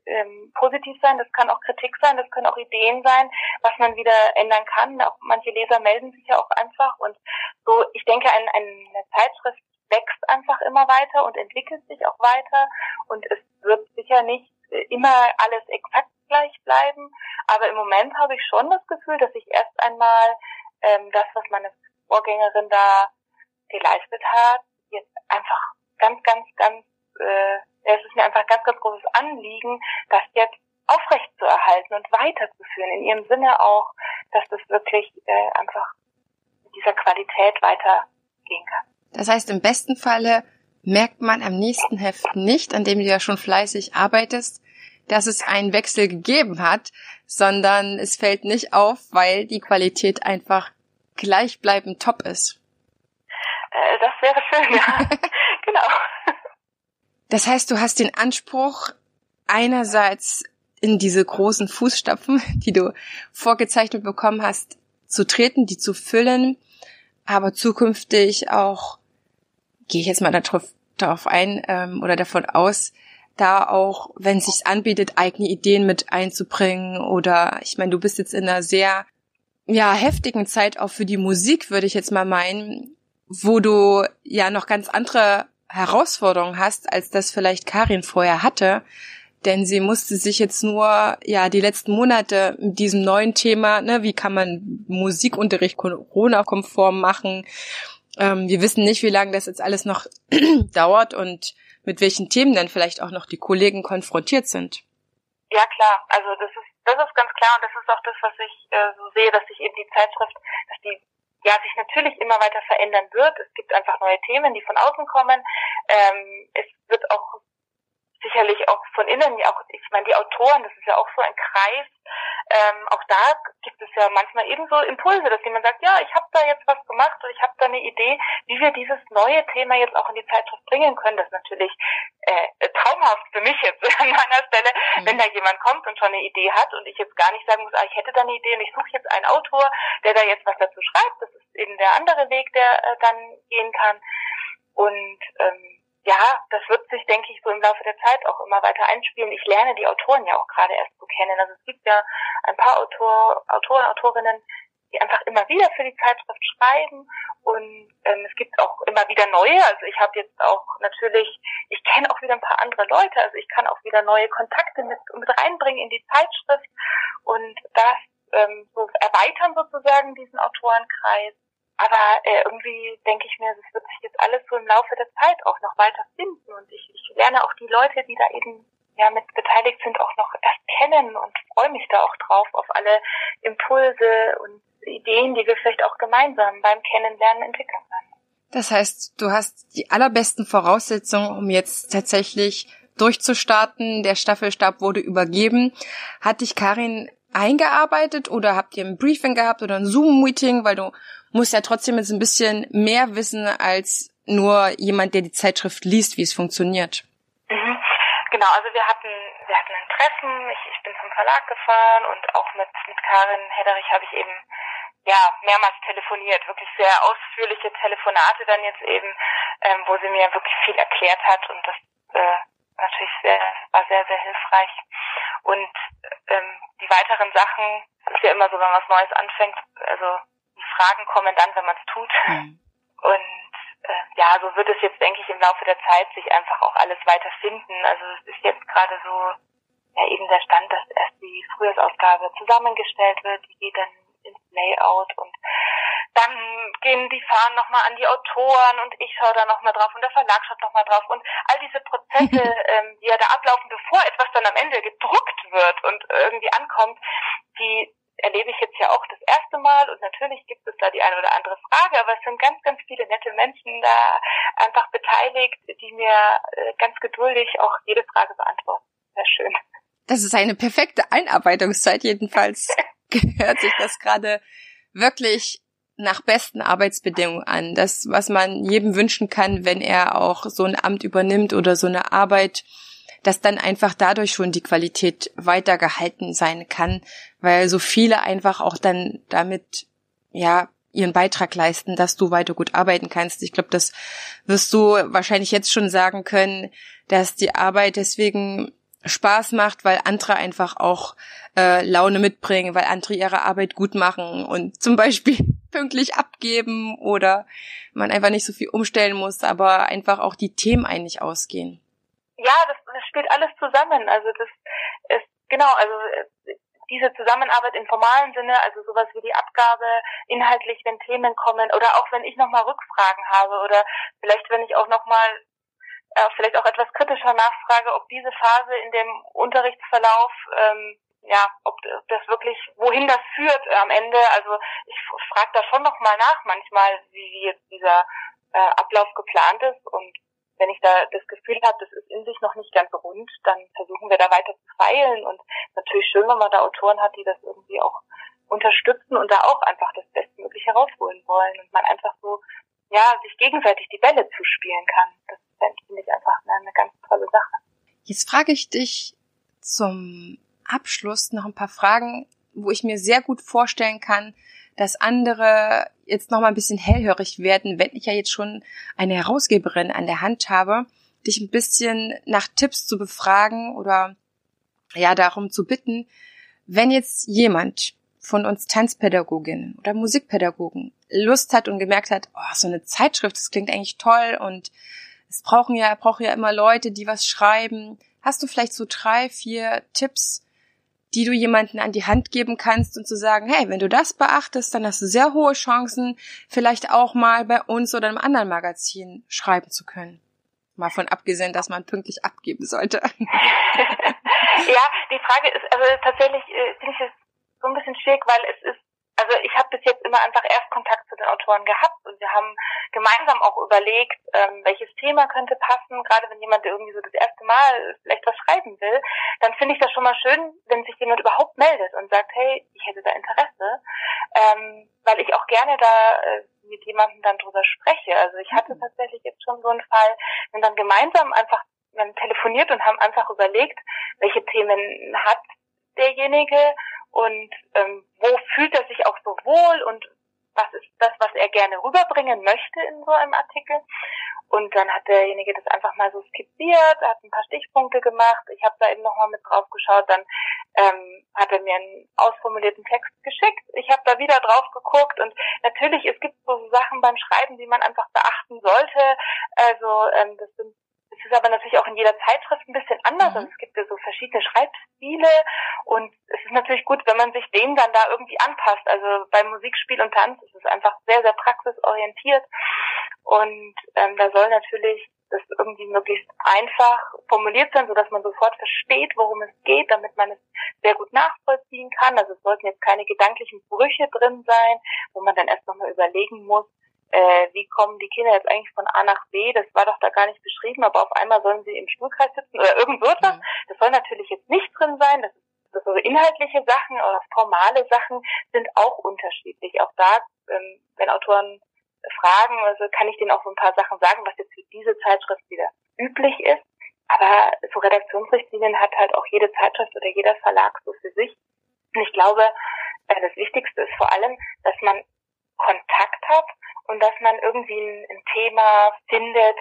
ähm, positiv sein, das kann auch Kritik sein, das können auch Ideen sein, was man wieder ändern kann. Auch manche Leser melden sich ja auch einfach. Und so, ich denke, ein, eine Zeitschrift wächst einfach immer weiter und entwickelt sich auch weiter. Und es wird sicher nicht immer alles exakt gleich bleiben. Aber im Moment habe ich schon das Gefühl, dass ich erst einmal ähm, das, was meine Vorgängerin da geleistet hat, jetzt einfach ganz, ganz, ganz, äh, es ist mir einfach ganz, ganz großes Anliegen, das jetzt aufrecht zu erhalten und weiterzuführen, in ihrem Sinne auch, dass das wirklich äh, einfach mit dieser Qualität weitergehen kann. Das heißt, im besten Falle merkt man am nächsten Heft nicht, an dem du ja schon fleißig arbeitest, dass es einen Wechsel gegeben hat, sondern es fällt nicht auf, weil die Qualität einfach gleichbleibend top ist. Äh, das wäre schön, ja. genau. Das heißt, du hast den Anspruch, einerseits in diese großen Fußstapfen, die du vorgezeichnet bekommen hast, zu treten, die zu füllen, aber zukünftig auch, gehe ich jetzt mal darauf, darauf ein ähm, oder davon aus, da auch, wenn es sich anbietet, eigene Ideen mit einzubringen oder ich meine, du bist jetzt in einer sehr ja heftigen Zeit auch für die Musik, würde ich jetzt mal meinen, wo du ja noch ganz andere Herausforderungen hast, als das vielleicht Karin vorher hatte denn sie musste sich jetzt nur ja die letzten Monate mit diesem neuen Thema, ne, wie kann man Musikunterricht Corona-konform machen. Ähm, wir wissen nicht, wie lange das jetzt alles noch dauert und mit welchen Themen dann vielleicht auch noch die Kollegen konfrontiert sind. Ja klar, also das ist das ist ganz klar und das ist auch das, was ich äh, so sehe, dass sich eben die Zeitschrift, dass die ja sich natürlich immer weiter verändern wird. Es gibt einfach neue Themen, die von außen kommen. Ähm, es wird auch sicherlich auch von innen, auch ich meine die Autoren, das ist ja auch so ein Kreis. Ähm, auch da gibt es ja manchmal ebenso Impulse, dass jemand sagt, ja, ich habe da jetzt was gemacht und ich habe da eine Idee, wie wir dieses neue Thema jetzt auch in die Zeitschrift bringen können. Das ist natürlich äh, traumhaft für mich jetzt an meiner Stelle, mhm. wenn da jemand kommt und schon eine Idee hat und ich jetzt gar nicht sagen muss, ah, ich hätte da eine Idee und ich suche jetzt einen Autor, der da jetzt was dazu schreibt. Das ist eben der andere Weg, der äh, dann gehen kann. Und ähm, ja, das wird sich, denke ich, so im Laufe der Zeit auch immer weiter einspielen. Ich lerne die Autoren ja auch gerade erst so kennen. Also es gibt ja ein paar Autor, Autoren, Autorinnen, die einfach immer wieder für die Zeitschrift schreiben und ähm, es gibt auch immer wieder neue. Also ich habe jetzt auch natürlich, ich kenne auch wieder ein paar andere Leute, also ich kann auch wieder neue Kontakte mit, mit reinbringen in die Zeitschrift und das ähm, so erweitern sozusagen diesen Autorenkreis. Aber äh, irgendwie denke ich mir, das wird sich jetzt alles so im Laufe der Zeit auch noch weiter finden. Und ich, ich lerne auch die Leute, die da eben ja mit beteiligt sind, auch noch erst kennen und freue mich da auch drauf auf alle Impulse und Ideen, die wir vielleicht auch gemeinsam beim Kennenlernen entwickeln können. Das heißt, du hast die allerbesten Voraussetzungen, um jetzt tatsächlich durchzustarten. Der Staffelstab wurde übergeben. Hat dich Karin eingearbeitet oder habt ihr ein Briefing gehabt oder ein Zoom-Meeting, weil du musst ja trotzdem jetzt ein bisschen mehr wissen als nur jemand, der die Zeitschrift liest, wie es funktioniert. Mhm. Genau, also wir hatten, wir hatten ein Treffen, ich, ich bin zum Verlag gefahren und auch mit, mit Karin Hedderich habe ich eben ja mehrmals telefoniert, wirklich sehr ausführliche Telefonate dann jetzt eben, ähm, wo sie mir wirklich viel erklärt hat und das äh, natürlich sehr, war sehr, sehr hilfreich. Und ähm, die weiteren Sachen, das ist ja immer so, wenn was Neues anfängt, also Fragen kommen dann, wenn man es tut. Mhm. Und äh, ja, so wird es jetzt, denke ich, im Laufe der Zeit sich einfach auch alles weiter finden. Also es ist jetzt gerade so ja eben der Stand, dass erst die Frühjahrsausgabe zusammengestellt wird, die geht dann ins Layout und dann gehen die Fahnen nochmal an die Autoren und ich schaue da nochmal drauf und der Verlag schaut nochmal drauf und all diese Prozesse, ähm, die ja da ablaufen, bevor etwas dann am Ende gedruckt wird und irgendwie ankommt, die erlebe ich jetzt ja auch das erste Mal und natürlich da die eine oder andere Frage, aber es sind ganz, ganz viele nette Menschen da einfach beteiligt, die mir äh, ganz geduldig auch jede Frage beantworten. Sehr schön. Das ist eine perfekte Einarbeitungszeit jedenfalls. Hört sich das gerade wirklich nach besten Arbeitsbedingungen an. Das, was man jedem wünschen kann, wenn er auch so ein Amt übernimmt oder so eine Arbeit, dass dann einfach dadurch schon die Qualität weitergehalten sein kann, weil so viele einfach auch dann damit, ja, ihren Beitrag leisten, dass du weiter gut arbeiten kannst. Ich glaube, das wirst du wahrscheinlich jetzt schon sagen können, dass die Arbeit deswegen Spaß macht, weil andere einfach auch äh, Laune mitbringen, weil andere ihre Arbeit gut machen und zum Beispiel pünktlich abgeben oder man einfach nicht so viel umstellen muss, aber einfach auch die Themen eigentlich ausgehen. Ja, das, das spielt alles zusammen. Also das ist genau, also äh, diese Zusammenarbeit im formalen Sinne, also sowas wie die Abgabe inhaltlich, wenn Themen kommen oder auch wenn ich nochmal Rückfragen habe oder vielleicht wenn ich auch nochmal äh, vielleicht auch etwas kritischer nachfrage, ob diese Phase in dem Unterrichtsverlauf ähm, ja, ob das wirklich, wohin das führt äh, am Ende. Also ich frage da schon nochmal nach manchmal, wie jetzt dieser äh, Ablauf geplant ist und wenn ich da das Gefühl habe, das ist in sich noch nicht ganz rund, dann versuchen wir da weiter zu feilen und natürlich schön, wenn man da Autoren hat, die das irgendwie auch unterstützen und da auch einfach das Bestmögliche herausholen wollen und man einfach so, ja, sich gegenseitig die Bälle zuspielen kann. Das finde ich einfach eine, eine ganz tolle Sache. Jetzt frage ich dich zum Abschluss noch ein paar Fragen, wo ich mir sehr gut vorstellen kann, dass andere jetzt noch mal ein bisschen hellhörig werden, wenn ich ja jetzt schon eine Herausgeberin an der Hand habe, dich ein bisschen nach Tipps zu befragen oder ja darum zu bitten, wenn jetzt jemand von uns Tanzpädagoginnen oder Musikpädagogen Lust hat und gemerkt hat, oh, so eine Zeitschrift, das klingt eigentlich toll und es brauchen ja, brauchen ja immer Leute, die was schreiben. Hast du vielleicht so drei, vier Tipps, die du jemanden an die Hand geben kannst und zu sagen, hey, wenn du das beachtest, dann hast du sehr hohe Chancen, vielleicht auch mal bei uns oder einem anderen Magazin schreiben zu können. Mal von abgesehen, dass man pünktlich abgeben sollte. ja, die Frage ist, also tatsächlich äh, finde ich es so ein bisschen schwierig, weil es ist also ich habe bis jetzt immer einfach erst Kontakt zu den Autoren gehabt und wir haben gemeinsam auch überlegt, ähm, welches Thema könnte passen. Gerade wenn jemand irgendwie so das erste Mal vielleicht was schreiben will, dann finde ich das schon mal schön, wenn sich jemand überhaupt meldet und sagt, hey, ich hätte da Interesse, ähm, weil ich auch gerne da äh, mit jemandem dann drüber spreche. Also ich hatte mhm. tatsächlich jetzt schon so einen Fall, wenn dann gemeinsam einfach man telefoniert und haben einfach überlegt, welche Themen hat derjenige und ähm, wo fühlt er sich auch so wohl und was ist das, was er gerne rüberbringen möchte in so einem Artikel. Und dann hat derjenige das einfach mal so skizziert, hat ein paar Stichpunkte gemacht. Ich habe da eben nochmal mit drauf geschaut. Dann ähm, hat er mir einen ausformulierten Text geschickt. Ich habe da wieder drauf geguckt. Und natürlich, es gibt so Sachen beim Schreiben, die man einfach beachten sollte. Also ähm, das sind es ist aber natürlich auch in jeder Zeitschrift ein bisschen anders. Mhm. Also es gibt ja so verschiedene Schreibstile und es ist natürlich gut, wenn man sich denen dann da irgendwie anpasst. Also bei Musik, Spiel und Tanz ist es einfach sehr, sehr praxisorientiert und ähm, da soll natürlich das irgendwie möglichst einfach formuliert sein, sodass man sofort versteht, worum es geht, damit man es sehr gut nachvollziehen kann. Also es sollten jetzt keine gedanklichen Brüche drin sein, wo man dann erst nochmal überlegen muss, äh, wie kommen die Kinder jetzt eigentlich von A nach B, das war doch da gar nicht beschrieben, aber auf einmal sollen sie im Stuhlkreis sitzen oder irgend so etwas. Mhm. Das soll natürlich jetzt nicht drin sein, das, ist, das also inhaltliche Sachen oder formale Sachen sind auch unterschiedlich. Auch da, ähm, wenn Autoren fragen, also kann ich denen auch so ein paar Sachen sagen, was jetzt für diese Zeitschrift wieder üblich ist. Aber so Redaktionsrichtlinien hat halt auch jede Zeitschrift oder jeder Verlag so für sich. Und ich glaube, äh, das Wichtigste ist vor allem, dass man Kontakt hat und dass man irgendwie ein, ein Thema findet,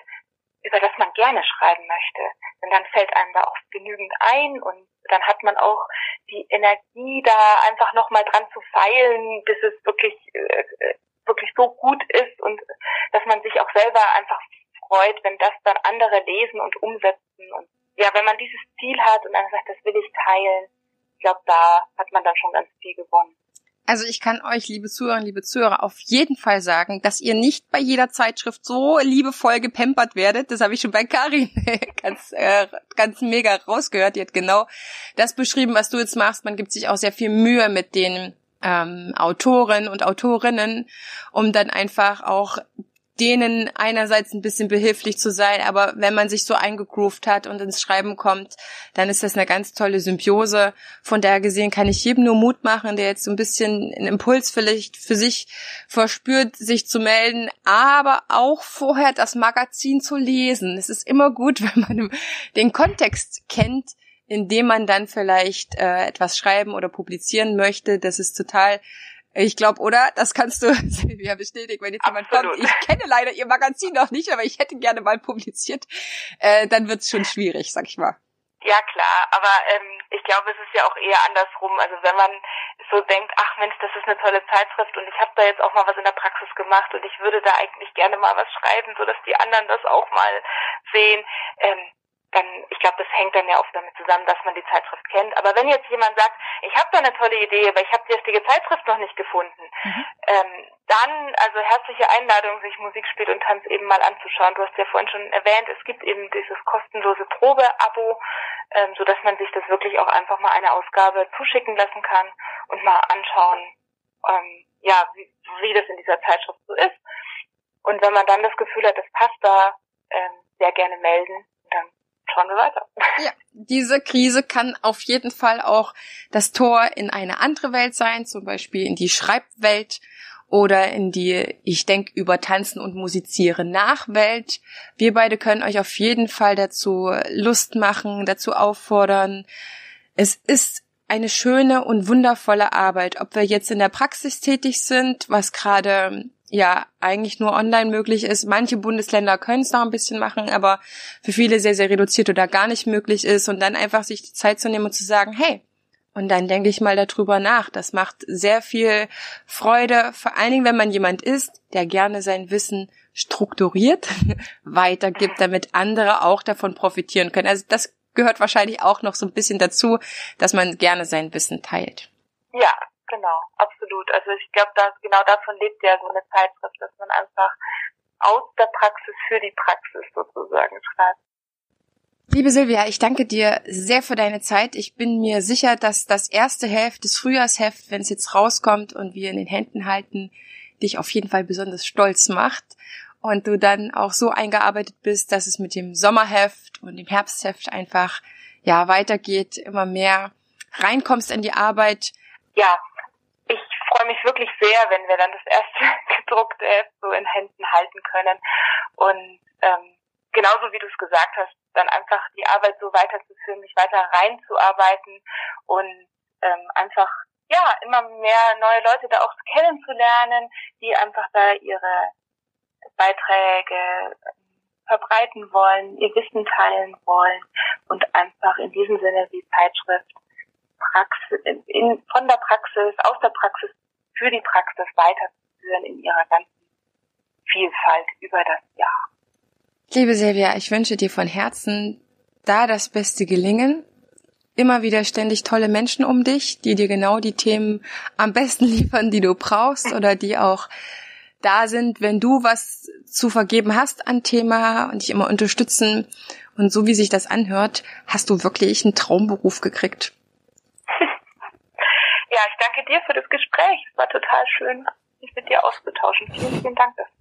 über das man gerne schreiben möchte. Denn dann fällt einem da auch genügend ein und dann hat man auch die Energie, da einfach nochmal dran zu feilen, bis es wirklich, äh, wirklich so gut ist und dass man sich auch selber einfach freut, wenn das dann andere lesen und umsetzen. Und ja, wenn man dieses Ziel hat und dann sagt, das will ich teilen, ich glaube, da hat man dann schon ganz viel gewonnen. Also ich kann euch, liebe Zuhörerinnen, liebe Zuhörer, auf jeden Fall sagen, dass ihr nicht bei jeder Zeitschrift so liebevoll gepempert werdet. Das habe ich schon bei Karin ganz, äh, ganz mega rausgehört. Die hat genau das beschrieben, was du jetzt machst. Man gibt sich auch sehr viel Mühe mit den ähm, Autoren und Autorinnen, um dann einfach auch denen einerseits ein bisschen behilflich zu sein, aber wenn man sich so eingegroovt hat und ins Schreiben kommt, dann ist das eine ganz tolle Symbiose. Von daher gesehen kann ich jedem nur Mut machen, der jetzt so ein bisschen einen Impuls vielleicht für sich verspürt, sich zu melden, aber auch vorher das Magazin zu lesen. Es ist immer gut, wenn man den Kontext kennt, in dem man dann vielleicht äh, etwas schreiben oder publizieren möchte. Das ist total ich glaube, oder? Das kannst du Silvia bestätigen, wenn jetzt jemand kommt. Ich kenne leider ihr Magazin noch nicht, aber ich hätte gerne mal publiziert. Äh, dann wird's schon schwierig, sag ich mal. Ja klar, aber ähm, ich glaube, es ist ja auch eher andersrum. Also wenn man so denkt, ach Mensch, das ist eine tolle Zeitschrift und ich habe da jetzt auch mal was in der Praxis gemacht und ich würde da eigentlich gerne mal was schreiben, so dass die anderen das auch mal sehen. Ähm, dann, ich glaube, das hängt dann ja oft damit zusammen, dass man die Zeitschrift kennt. Aber wenn jetzt jemand sagt, ich habe da eine tolle Idee, aber ich habe die richtige Zeitschrift noch nicht gefunden, mhm. ähm, dann also herzliche Einladung, sich Musik, Spiel und Tanz eben mal anzuschauen. Du hast ja vorhin schon erwähnt, es gibt eben dieses kostenlose Probe-Abo, ähm, so dass man sich das wirklich auch einfach mal eine Ausgabe zuschicken lassen kann und mal anschauen, ähm, ja, wie, wie das in dieser Zeitschrift so ist. Und wenn man dann das Gefühl hat, das passt da, ähm, sehr gerne melden, schauen wir weiter. Ja, diese Krise kann auf jeden Fall auch das Tor in eine andere Welt sein, zum Beispiel in die Schreibwelt oder in die Ich denke über Tanzen und Musizieren Nachwelt. Wir beide können euch auf jeden Fall dazu Lust machen, dazu auffordern. Es ist eine schöne und wundervolle Arbeit, ob wir jetzt in der Praxis tätig sind, was gerade ja eigentlich nur online möglich ist. Manche Bundesländer können es noch ein bisschen machen, aber für viele sehr, sehr reduziert oder gar nicht möglich ist. Und dann einfach sich die Zeit zu nehmen und zu sagen, hey, und dann denke ich mal darüber nach. Das macht sehr viel Freude, vor allen Dingen, wenn man jemand ist, der gerne sein Wissen strukturiert weitergibt, damit andere auch davon profitieren können. Also das gehört wahrscheinlich auch noch so ein bisschen dazu, dass man gerne sein Wissen teilt. Ja, Genau, absolut. Also ich glaube, dass genau davon lebt ja so eine Zeitschrift, dass man einfach aus der Praxis für die Praxis sozusagen schreibt. Liebe Silvia, ich danke dir sehr für deine Zeit. Ich bin mir sicher, dass das erste Heft, das Frühjahrsheft, wenn es jetzt rauskommt und wir in den Händen halten, dich auf jeden Fall besonders stolz macht und du dann auch so eingearbeitet bist, dass es mit dem Sommerheft und dem Herbstheft einfach ja weitergeht, immer mehr reinkommst in die Arbeit. Ja, freue mich wirklich sehr, wenn wir dann das erste gedruckte Heft so in Händen halten können. Und ähm, genauso wie du es gesagt hast, dann einfach die Arbeit so weiterzuführen, mich weiter reinzuarbeiten und ähm, einfach ja immer mehr neue Leute da auch kennenzulernen, die einfach da ihre Beiträge ähm, verbreiten wollen, ihr Wissen teilen wollen und einfach in diesem Sinne die Zeitschrift Praxis, in, von der Praxis, aus der Praxis für die Praxis weiterzuführen in ihrer ganzen Vielfalt über das Jahr. Liebe Silvia, ich wünsche dir von Herzen da das beste Gelingen. Immer wieder ständig tolle Menschen um dich, die dir genau die Themen am besten liefern, die du brauchst oder die auch da sind, wenn du was zu vergeben hast an Thema und dich immer unterstützen. Und so wie sich das anhört, hast du wirklich einen Traumberuf gekriegt. Ja, ich danke dir für das Gespräch. Es war total schön, sich mit dir auszutauschen. Vielen, vielen Dank dafür.